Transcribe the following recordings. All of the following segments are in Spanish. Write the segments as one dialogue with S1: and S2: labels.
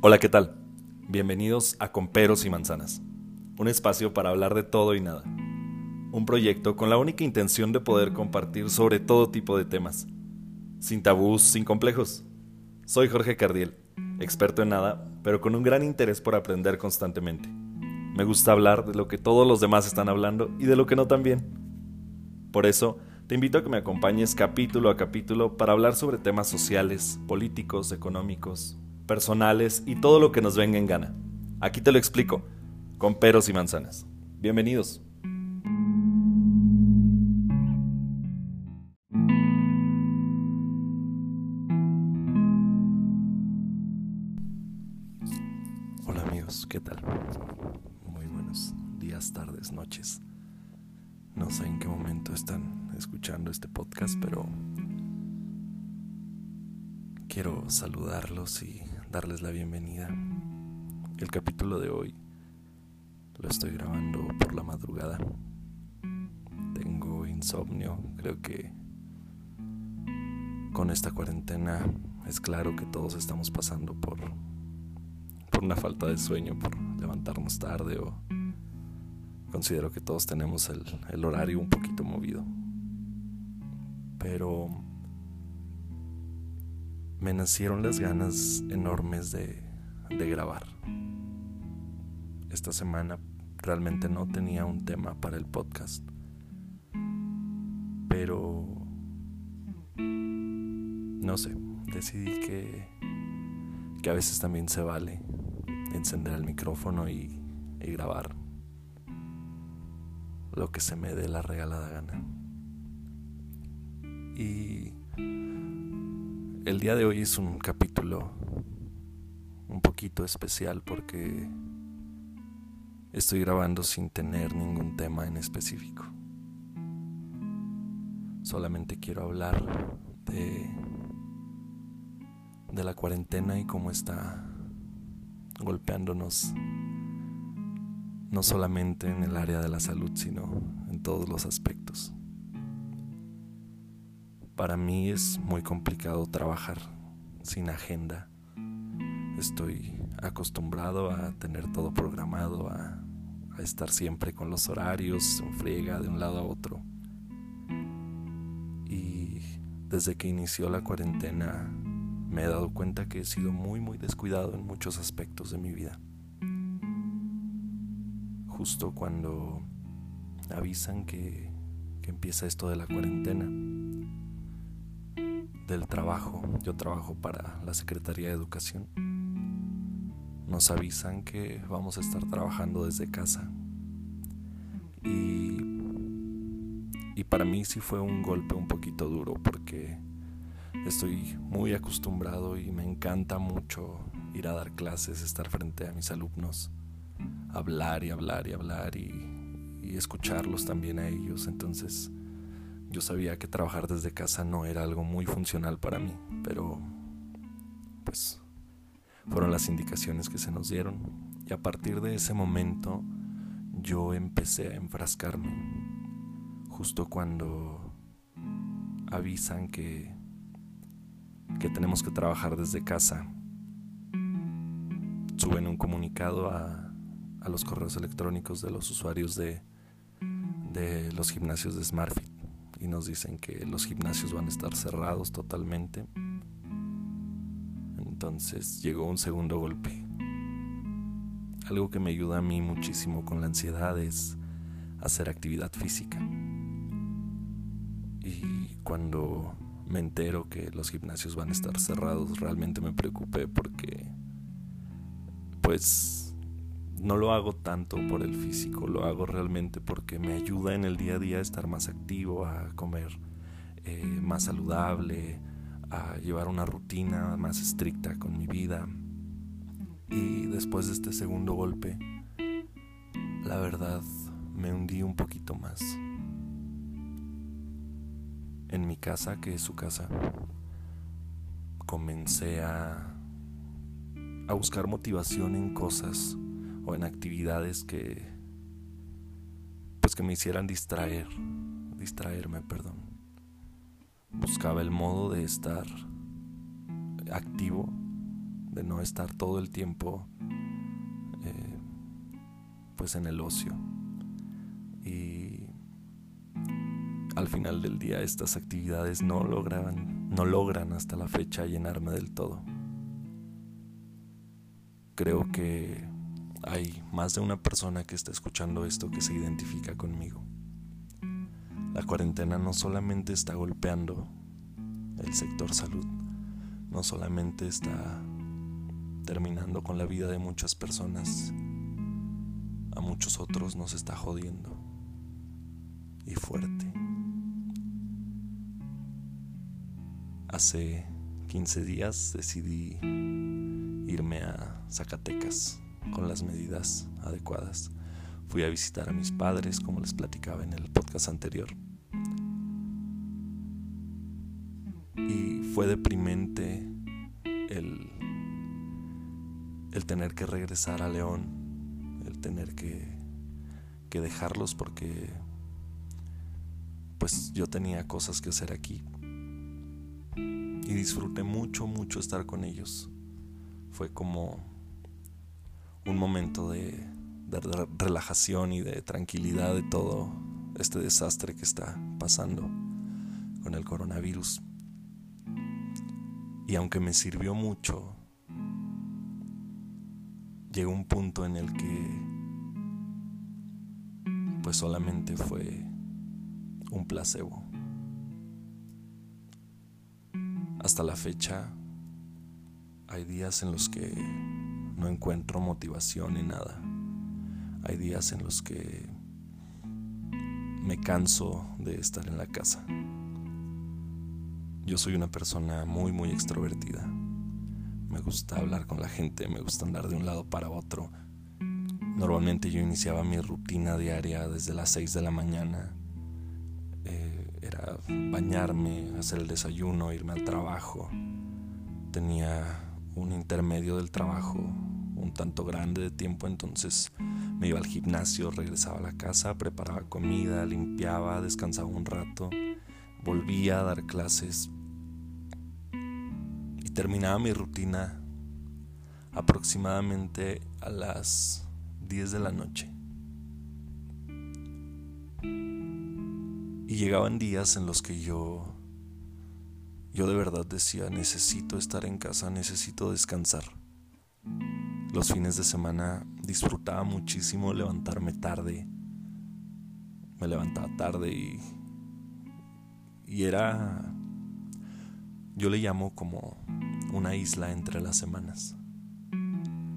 S1: Hola, ¿qué tal? Bienvenidos a Comperos y Manzanas, un espacio para hablar de todo y nada. Un proyecto con la única intención de poder compartir sobre todo tipo de temas, sin tabús, sin complejos. Soy Jorge Cardiel, experto en nada, pero con un gran interés por aprender constantemente. Me gusta hablar de lo que todos los demás están hablando y de lo que no también. Por eso, te invito a que me acompañes capítulo a capítulo para hablar sobre temas sociales, políticos, económicos, personales y todo lo que nos venga en gana. Aquí te lo explico, con peros y manzanas. Bienvenidos. Hola amigos, ¿qué tal? Muy buenos días, tardes, noches. No sé en qué momento están escuchando este podcast, pero quiero saludarlos y darles la bienvenida. El capítulo de hoy lo estoy grabando por la madrugada. Tengo insomnio, creo que con esta cuarentena es claro que todos estamos pasando por por una falta de sueño, por levantarnos tarde o considero que todos tenemos el, el horario un poquito movido. Pero me nacieron las ganas enormes de, de grabar. Esta semana realmente no tenía un tema para el podcast. Pero... No sé, decidí que, que a veces también se vale encender el micrófono y, y grabar lo que se me dé la regalada gana. Y el día de hoy es un capítulo un poquito especial porque estoy grabando sin tener ningún tema en específico. Solamente quiero hablar de de la cuarentena y cómo está golpeándonos no solamente en el área de la salud, sino en todos los aspectos. Para mí es muy complicado trabajar sin agenda. Estoy acostumbrado a tener todo programado, a, estar siempre con los horarios en friega de un lado a otro. Y desde que inició la cuarentena me he dado cuenta que he sido muy muy descuidado en muchos aspectos de mi vida. Justo cuando avisan que, que empieza esto de la cuarentena, del trabajo, yo trabajo para la Secretaría de Educación, nos avisan que vamos a estar trabajando desde casa. Y, y para mí sí fue un golpe un poquito duro porque estoy muy acostumbrado y me encanta mucho ir a dar clases, estar frente a mis alumnos, hablar y hablar y hablar y, y escucharlos también a ellos. Entonces yo sabía que trabajar desde casa no era algo muy funcional para mí, pero pues fueron las indicaciones que se nos dieron. Y a partir de ese momento yo empecé a enfrascarme justo cuando avisan que que tenemos que trabajar desde casa. Suben un comunicado a, a los correos electrónicos de los usuarios de, de los gimnasios de SmartFit y nos dicen que los gimnasios van a estar cerrados totalmente. Entonces llegó un segundo golpe. Algo que me ayuda a mí muchísimo con la ansiedad es hacer actividad física. Y cuando me entero que los gimnasios van a estar cerrados, realmente me preocupé porque pues no lo hago tanto por el físico, lo hago realmente porque me ayuda en el día a día a estar más activo, a comer eh, más saludable, a llevar una rutina más estricta con mi vida. Y después de este segundo golpe, la verdad me hundí un poquito más. En mi casa, que es su casa, comencé a, a buscar motivación en cosas o en actividades que pues que me hicieran distraer, distraerme, perdón. Buscaba el modo de estar activo de no estar todo el tiempo eh, pues en el ocio. Y al final del día estas actividades no logran, no logran hasta la fecha llenarme del todo. Creo que hay más de una persona que está escuchando esto que se identifica conmigo. La cuarentena no solamente está golpeando el sector salud, no solamente está terminando con la vida de muchas personas, a muchos otros nos está jodiendo y fuerte. Hace 15 días decidí irme a Zacatecas con las medidas adecuadas. Fui a visitar a mis padres, como les platicaba en el podcast anterior. Y fue deprimente el, el tener que regresar a León, el tener que, que dejarlos porque pues yo tenía cosas que hacer aquí. Y disfruté mucho, mucho estar con ellos. Fue como un momento de, relajación y de tranquilidad de todo este desastre que está pasando con el coronavirus. Y aunque me sirvió mucho, llegó un punto en el que pues solamente fue un placebo. Hasta la fecha hay días en los que no encuentro motivación ni nada. Hay días en los que me canso de estar en la casa. Yo soy una persona muy, muy extrovertida. Me gusta hablar con la gente, me gusta andar de un lado para otro. Normalmente yo iniciaba mi rutina diaria desde las 6 de la mañana. Eh, era bañarme, hacer el desayuno, irme al trabajo. Tenía un intermedio del trabajo un tanto grande de tiempo, entonces me iba al gimnasio, regresaba a la casa, preparaba comida, limpiaba, descansaba un rato, volvía a dar clases y terminaba mi rutina aproximadamente a las 10 de la noche. Y llegaban días en los que yo yo de verdad decía, necesito estar en casa, necesito descansar. Los fines de semana disfrutaba muchísimo levantarme tarde. Me levantaba tarde y, y era, yo le llamo como una isla entre las semanas.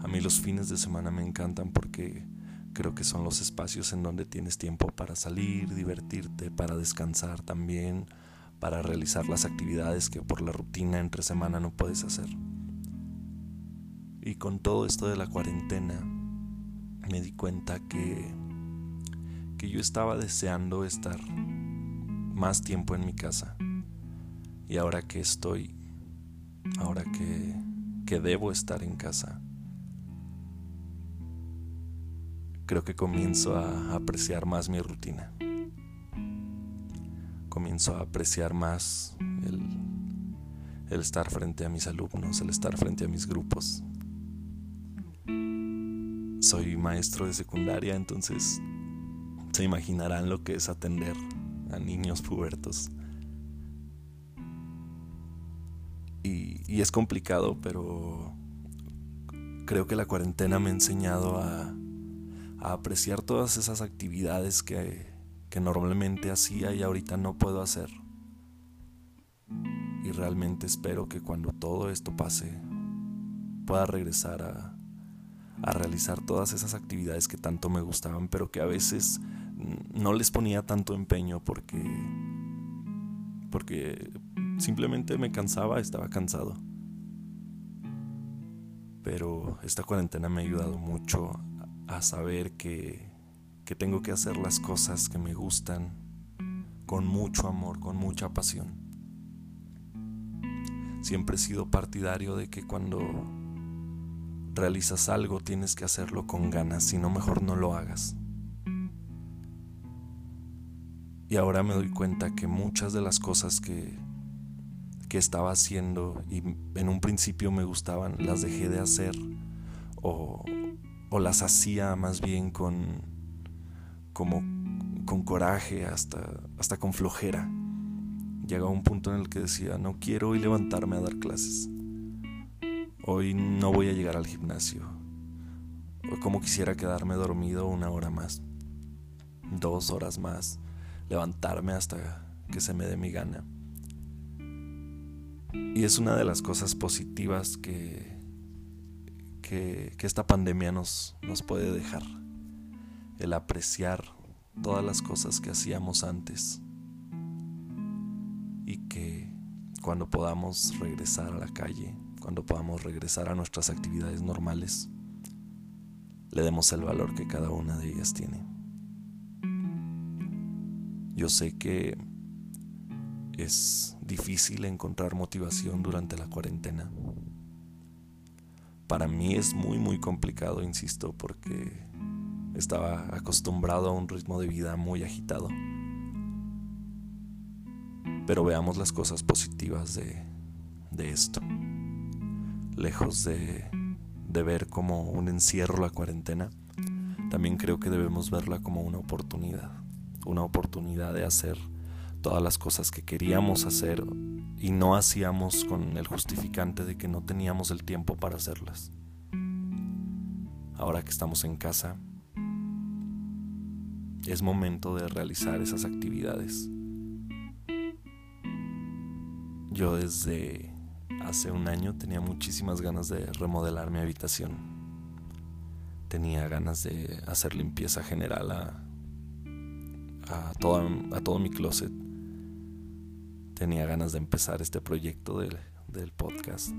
S1: A mí los fines de semana me encantan porque creo que son los espacios en donde tienes tiempo para salir, divertirte, para descansar también, para realizar las actividades que por la rutina entre semana no puedes hacer. Y con todo esto de la cuarentena, me di cuenta que, que yo estaba deseando estar más tiempo en mi casa. Y ahora que estoy, ahora que, que debo estar en casa, creo que comienzo a apreciar más mi rutina. Comienzo a apreciar más el, el estar frente a mis alumnos, el estar frente a mis grupos, soy maestro de secundaria, entonces se imaginarán lo que es atender a niños pubertos. Y, es complicado, pero creo que la cuarentena me ha enseñado a, apreciar todas esas actividades que, que normalmente hacía y ahorita no puedo hacer. Y realmente espero que cuando todo esto pase pueda regresar a, a realizar todas esas actividades que tanto me gustaban, pero que a veces no les ponía tanto empeño porque porque simplemente me cansaba, estaba cansado. Pero esta cuarentena me ha ayudado mucho a saber que, que tengo que hacer las cosas que me gustan con mucho amor, con mucha pasión. Siempre he sido partidario de que cuando realizas algo tienes que hacerlo con ganas, si no mejor no lo hagas. Y ahora me doy cuenta que muchas de las cosas que, que estaba haciendo y en un principio me gustaban, las dejé de hacer o, o las hacía más bien con como con coraje, hasta, hasta con flojera. Llegaba un punto en el que decía, no quiero hoy levantarme a dar clases. Hoy no voy a llegar al gimnasio. O como quisiera quedarme dormido una hora más, dos horas más, levantarme hasta que se me dé mi gana. Y es una de las cosas positivas que, que, que esta pandemia nos, nos puede dejar. El apreciar todas las cosas que hacíamos antes y que cuando podamos regresar a la calle, cuando podamos regresar a nuestras actividades normales, le demos el valor que cada una de ellas tiene. Yo sé que es difícil encontrar motivación durante la cuarentena. Para mí es muy muy complicado, insisto, porque estaba acostumbrado a un ritmo de vida muy agitado. Pero veamos las cosas positivas de, de esto. Lejos de, de ver como un encierro la cuarentena, también creo que debemos verla como una oportunidad. Una oportunidad de hacer todas las cosas que queríamos hacer y no hacíamos con el justificante de que no teníamos el tiempo para hacerlas. Ahora que estamos en casa, es momento de realizar esas actividades. Yo desde hace un año tenía muchísimas ganas de remodelar mi habitación. Tenía ganas de hacer limpieza general a, a, a todo mi closet. Tenía ganas de empezar este proyecto del, del podcast.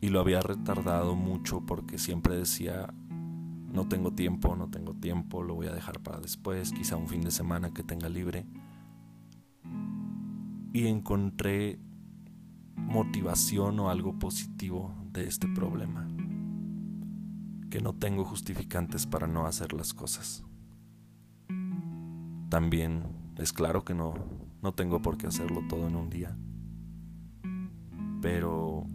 S1: Y lo había retardado mucho porque siempre decía, no tengo tiempo, no tengo tiempo, lo voy a dejar para después, quizá un fin de semana que tenga libre. Y encontré motivación o algo positivo de este problema. Que no tengo justificantes para no hacer las cosas. También es claro que no, no tengo por qué hacerlo todo en un día. Pero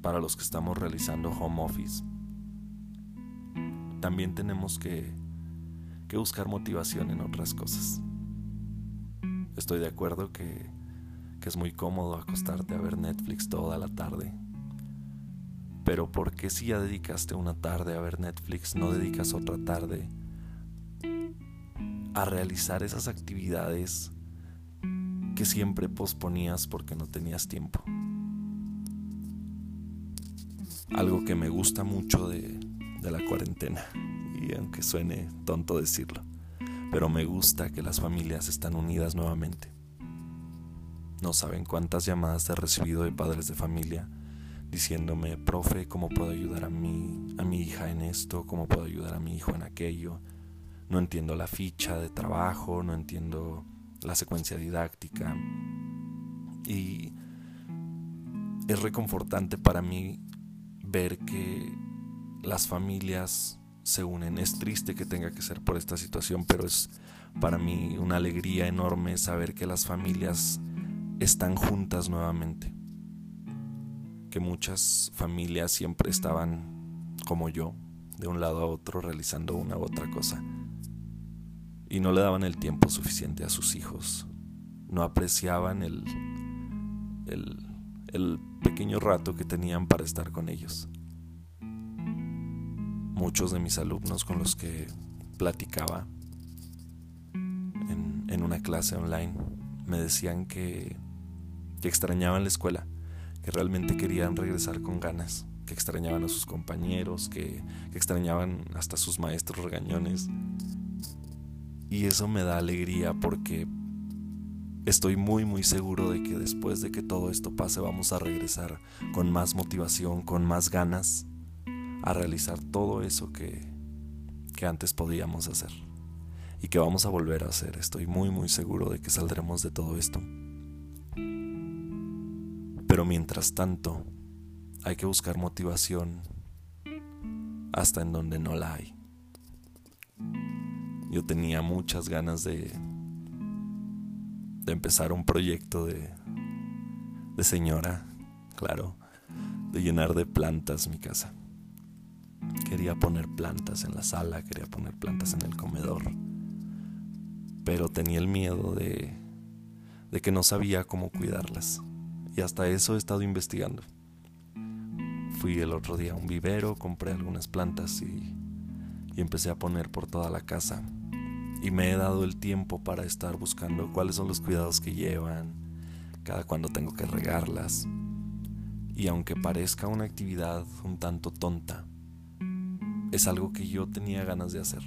S1: para los que estamos realizando home office, también tenemos que, buscar motivación en otras cosas. Estoy de acuerdo que, que es muy cómodo acostarte a ver Netflix toda la tarde. Pero ¿por qué si ya dedicaste una tarde a ver Netflix, no dedicas otra tarde a realizar esas actividades que siempre posponías porque no tenías tiempo? Algo que me gusta mucho de, de la cuarentena. Y aunque suene tonto decirlo, pero me gusta que las familias están unidas nuevamente. No saben cuántas llamadas he recibido de padres de familia diciéndome, profe, ¿cómo puedo ayudar a a mi hija en esto? ¿Cómo puedo ayudar a mi hijo en aquello? No entiendo la ficha de trabajo, no entiendo la secuencia didáctica. Y es reconfortante para mí ver que las familias se unen. Es triste que tenga que ser por esta situación, pero es para mí una alegría enorme saber que las familias están juntas nuevamente. Que muchas familias siempre estaban como yo, de un lado a otro, realizando una u otra cosa. Y no le daban el tiempo suficiente a sus hijos. No apreciaban el, el, el pequeño rato que tenían para estar con ellos muchos de mis alumnos con los que platicaba en, una clase online me decían que, extrañaban la escuela, que realmente querían regresar con ganas, que extrañaban a sus compañeros, que, que extrañaban hasta sus maestros regañones. Y eso me da alegría porque estoy muy muy seguro de que después de que todo esto pase vamos a regresar con más motivación, con más ganas a realizar todo eso que, que antes podíamos hacer y que vamos a volver a hacer. Estoy muy muy seguro de que saldremos de todo esto. Pero mientras tanto, hay que buscar motivación hasta en donde no la hay. Yo tenía muchas ganas de de empezar un proyecto de, de señora, claro, de llenar de plantas mi casa. Quería poner plantas en la sala, quería poner plantas en el comedor, pero tenía el miedo de, de que no sabía cómo cuidarlas. Y hasta eso he estado investigando. Fui el otro día a un vivero, compré algunas plantas y, y empecé a poner por toda la casa. Y me he dado el tiempo para estar buscando cuáles son los cuidados que llevan, cada cuando tengo que regarlas. Y aunque parezca una actividad un tanto tonta, es algo que yo tenía ganas de hacer.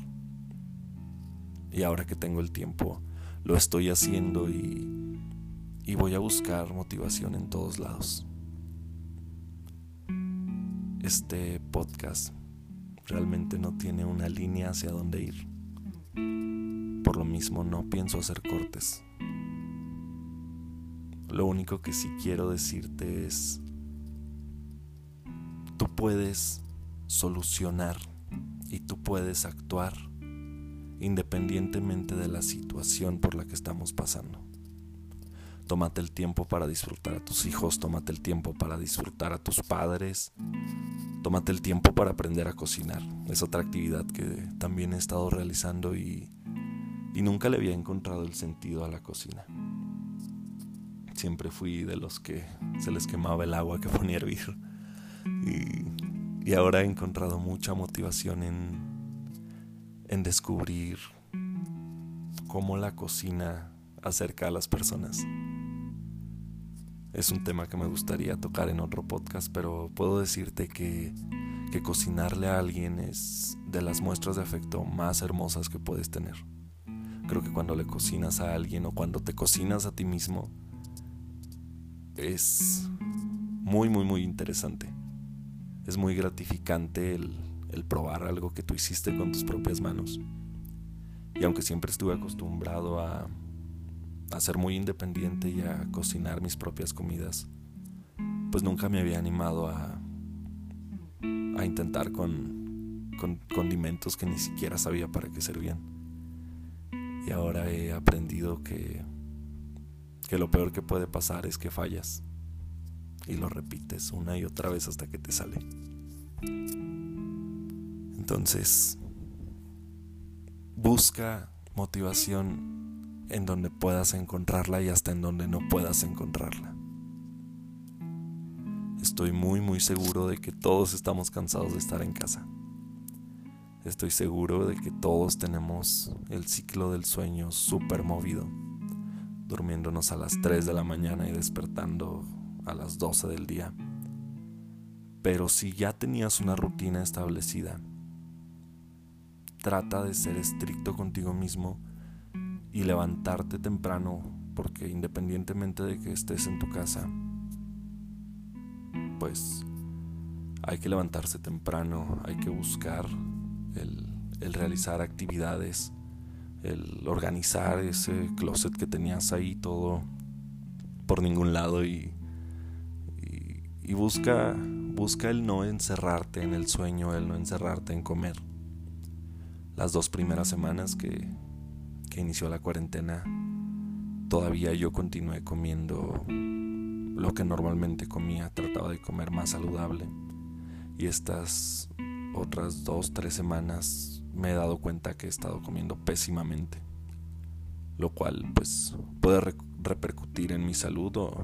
S1: Y ahora que tengo el tiempo, lo estoy haciendo y, y voy a buscar motivación en todos lados. Este podcast realmente no tiene una línea hacia dónde ir. Por lo mismo no pienso hacer cortes. Lo único que sí quiero decirte es, tú puedes solucionar y tú puedes actuar independientemente de la situación por la que estamos pasando. Tómate el tiempo para disfrutar a tus hijos, tómate el tiempo para disfrutar a tus padres, tómate el tiempo para aprender a cocinar. Es otra actividad que también he estado realizando y, y nunca le había encontrado el sentido a la cocina. Siempre fui de los que se les quemaba el agua que ponía a hervir. Y y ahora he encontrado mucha motivación en, en descubrir cómo la cocina acerca a las personas. Es un tema que me gustaría tocar en otro podcast, pero puedo decirte que, que cocinarle a alguien es de las muestras de afecto más hermosas que puedes tener. Creo que cuando le cocinas a alguien o cuando te cocinas a ti mismo es muy, muy, muy interesante es muy gratificante el, probar algo que tú hiciste con tus propias manos. Y aunque siempre estuve acostumbrado a, a ser muy independiente y a cocinar mis propias comidas, pues nunca me había animado a, a intentar con, con condimentos que ni siquiera sabía para qué servían. Y ahora he aprendido que, que lo peor que puede pasar es que fallas y lo repites una y otra vez hasta que te sale. Entonces, busca motivación en donde puedas encontrarla y hasta en donde no puedas encontrarla. Estoy muy muy seguro de que todos estamos cansados de estar en casa. Estoy seguro de que todos tenemos el ciclo del sueño súper movido, durmiéndonos a las 3 de la mañana y despertando a las 12 del día. Pero si ya tenías una rutina establecida, trata de ser estricto contigo mismo y levantarte temprano, porque independientemente de que estés en tu casa, pues hay que levantarse temprano, hay que buscar el, el realizar actividades, el organizar ese closet que tenías ahí todo por ningún lado y y busca, busca el no encerrarte en el sueño, el no encerrarte en comer. Las dos primeras semanas que, que inició la cuarentena, todavía yo continué comiendo lo que normalmente comía, trataba de comer más saludable. Y estas otras dos, tres semanas me he dado cuenta que he estado comiendo pésimamente. Lo cual pues puede repercutir en mi salud o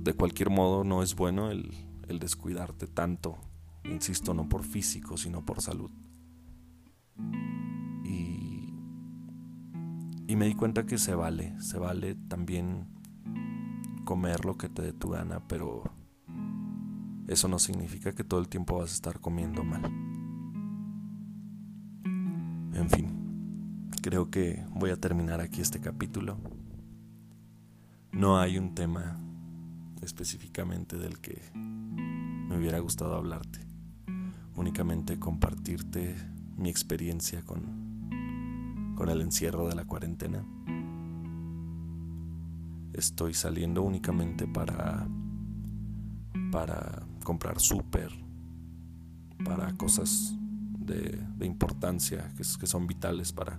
S1: de cualquier modo no es bueno el, descuidarte tanto, insisto, no por físico, sino por salud. Y, me di cuenta que se vale, se vale también comer lo que te dé tu gana, pero eso no significa que todo el tiempo vas a estar comiendo mal. En fin, creo que voy a terminar aquí este capítulo. No hay un tema específicamente del que me hubiera gustado hablarte. Únicamente compartirte mi experiencia con, con el encierro de la cuarentena. Estoy saliendo únicamente para, para comprar súper, para cosas de, importancia que, son vitales para,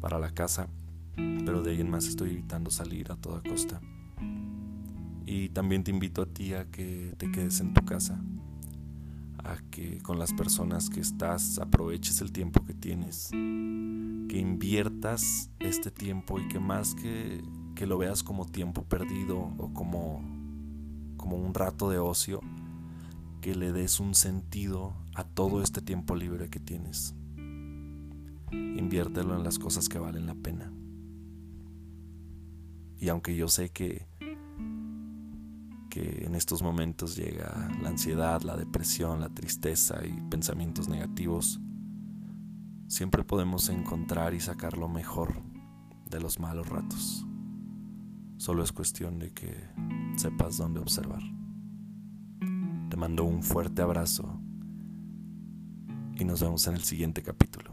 S1: para la casa pero de ahí en más estoy evitando salir a toda costa. Y también te invito a ti a que te quedes en tu casa, a que con las personas que estás aproveches el tiempo que tienes, que inviertas este tiempo y que más que, que lo veas como tiempo perdido o como, como un rato de ocio, que le des un sentido a todo este tiempo libre que tienes. Inviértelo en las cosas que valen la pena. Y aunque yo sé que que en estos momentos llega la ansiedad, la depresión, la tristeza y pensamientos negativos, siempre podemos encontrar y sacar lo mejor de los malos ratos. Solo es cuestión de que sepas dónde observar. Te mando un fuerte abrazo y nos vemos en el siguiente capítulo.